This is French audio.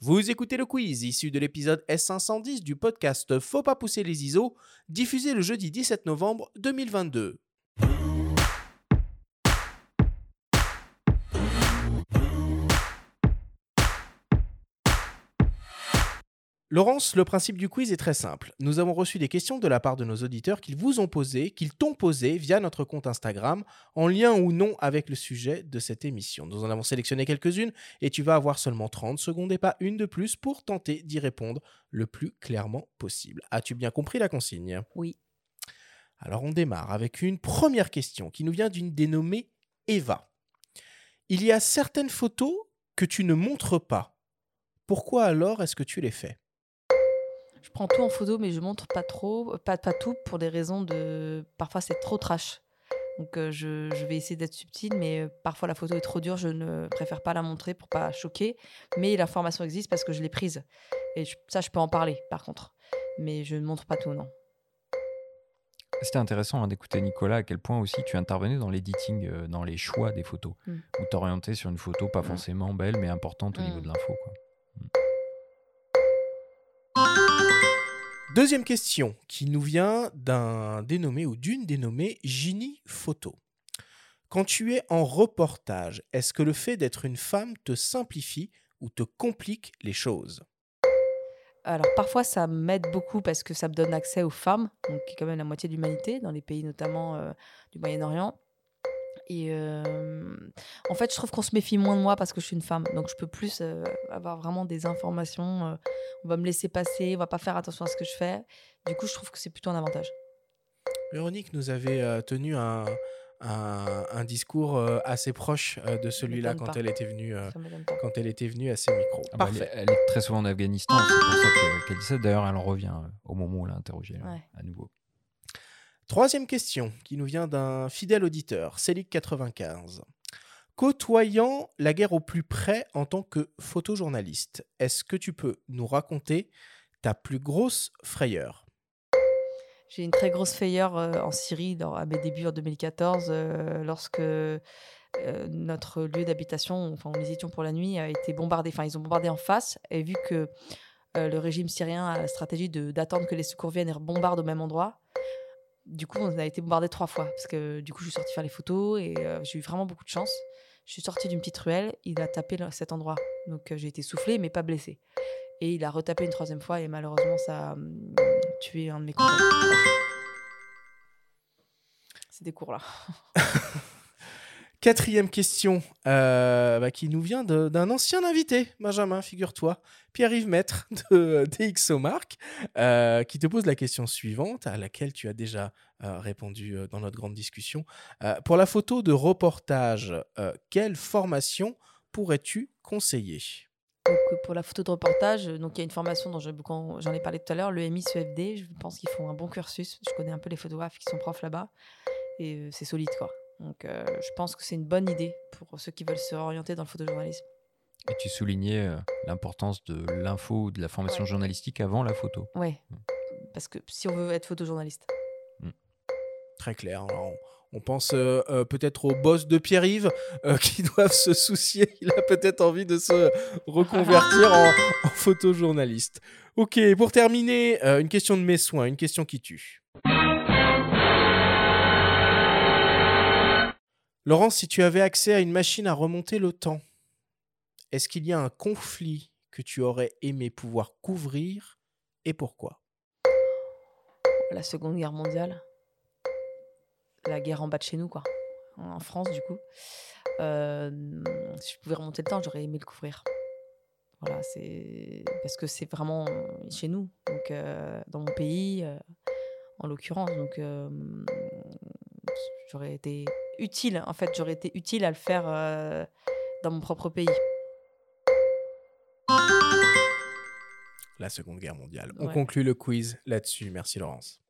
Vous écoutez le quiz issu de l'épisode S510 du podcast Faut pas pousser les ISO, diffusé le jeudi 17 novembre 2022. Laurence, le principe du quiz est très simple. Nous avons reçu des questions de la part de nos auditeurs qu'ils vous ont posées, qu'ils t'ont posées via notre compte Instagram, en lien ou non avec le sujet de cette émission. Nous en avons sélectionné quelques-unes et tu vas avoir seulement 30 secondes et pas une de plus pour tenter d'y répondre le plus clairement possible. As-tu bien compris la consigne? Oui. Alors on démarre avec une première question qui nous vient d'une dénommée Eva. Il y a certaines photos que tu ne montres pas. Pourquoi alors est-ce que tu les fais? Je prends tout en photo, mais je montre pas trop, pas, pas tout pour des raisons de. Parfois, c'est trop trash. Donc, euh, je, je vais essayer d'être subtile, mais euh, parfois la photo est trop dure. Je ne préfère pas la montrer pour pas choquer. Mais l'information existe parce que je l'ai prise. Et je- ça, je peux en parler, par contre. Mais je ne montre pas tout, non. C'était intéressant hein, d'écouter Nicolas à quel point aussi tu intervenais dans l'editing, euh, dans les choix des photos, Mm. où t'orientais sur une photo pas forcément belle mais importante au niveau Mm. de l'info. quoi. Deuxième question qui nous vient d'un dénommé ou d'une dénommée Ginny Photo. Quand tu es en reportage, est-ce que le fait d'être une femme te simplifie ou te complique les choses? Alors, parfois, ça m'aide beaucoup parce que ça me donne accès aux femmes, qui est quand même la moitié de l'humanité, dans les pays notamment euh, du Moyen-Orient. Et euh, en fait, je trouve qu'on se méfie moins de moi parce que je suis une femme. Donc, je peux plus euh, avoir vraiment des informations. euh, on va me laisser passer, on va pas faire attention à ce que je fais. Du coup, je trouve que c'est plutôt un avantage. Véronique nous avait euh, tenu un, un- un discours euh, assez proche euh, de celui-là quand pas. elle était venue. euh, quand elle était venue à ses micros. Ah bah, elle, est- elle est très souvent en Afghanistan, c'est pour ça que- qu'elle dit ça. D'ailleurs, elle en revient euh, au moment où on l'a interrogée Ouais. à nouveau. Troisième question qui nous vient d'un fidèle auditeur, Célic95. Côtoyant la guerre au plus près en tant que photojournaliste, est-ce que tu peux nous raconter ta plus grosse frayeur? J'ai une très grosse frayeur euh, en Syrie dans- à mes débuts en 2014, euh, lorsque euh, notre lieu d'habitation, enfin où nous étions pour la nuit, a été bombardé. Enfin, ils ont bombardé en face. Et vu que euh, le régime syrien a la stratégie d'attendre que les secours viennent et bombardent au même endroit, du coup, on a été bombardé trois fois. Parce que du coup, je suis sortie faire les photos et euh, j'ai eu vraiment beaucoup de chance. Je suis sortie d'une petite ruelle, il a tapé cet endroit. Donc, euh, j'ai été soufflée, mais pas blessée. Et il a retapé une troisième fois et malheureusement, ça a hum, tué un de mes contacts. C'est des cours là. Quatrième question euh, bah, qui nous vient d'un ancien invité, Benjamin, figure-toi, Pierre-Yves Maître de DxOMark, euh, qui te pose la question suivante, à laquelle tu as déjà euh, répondu dans notre grande discussion. Pour la photo de reportage, quelle formation pourrais-tu conseiller? Pour la photo de reportage, donc il y a une formation dont j'en ai parlé tout à l'heure, le MICEFD. Je pense qu'ils font un bon cursus. Je connais un peu les photographes qui sont profs là-bas et c'est solide quoi. Donc euh, je pense que c'est une bonne idée pour ceux qui veulent se orienter dans le photojournalisme. Et tu soulignais euh, l'importance de l'info ou de la formation Ouais. journalistique avant la photo. Ouais. Parce que si on veut être photojournaliste. Très clair. Alors, on, on pense euh, euh, peut-être au boss de Pierre-Yves euh, qui doivent se soucier. Il a peut-être envie de se reconvertir en, en photojournaliste. Ok, pour terminer, euh, une question de mes soins, une question qui tue. Laurence, si tu avais accès à une machine à remonter le temps, est-ce qu'il y a un conflit que tu aurais aimé pouvoir couvrir et pourquoi? La Seconde Guerre mondiale, la guerre en bas de chez nous quoi, en France du coup. Euh, si je pouvais remonter le temps, j'aurais aimé le couvrir. Voilà, c'est parce que c'est vraiment chez nous, euh, dans mon pays, euh, en l'occurrence. Donc j'aurais été utile, en fait, j'aurais été utile à le faire euh, dans mon propre pays. La Seconde Guerre mondiale. On Ouais. conclut le quiz là-dessus. Merci Laurence.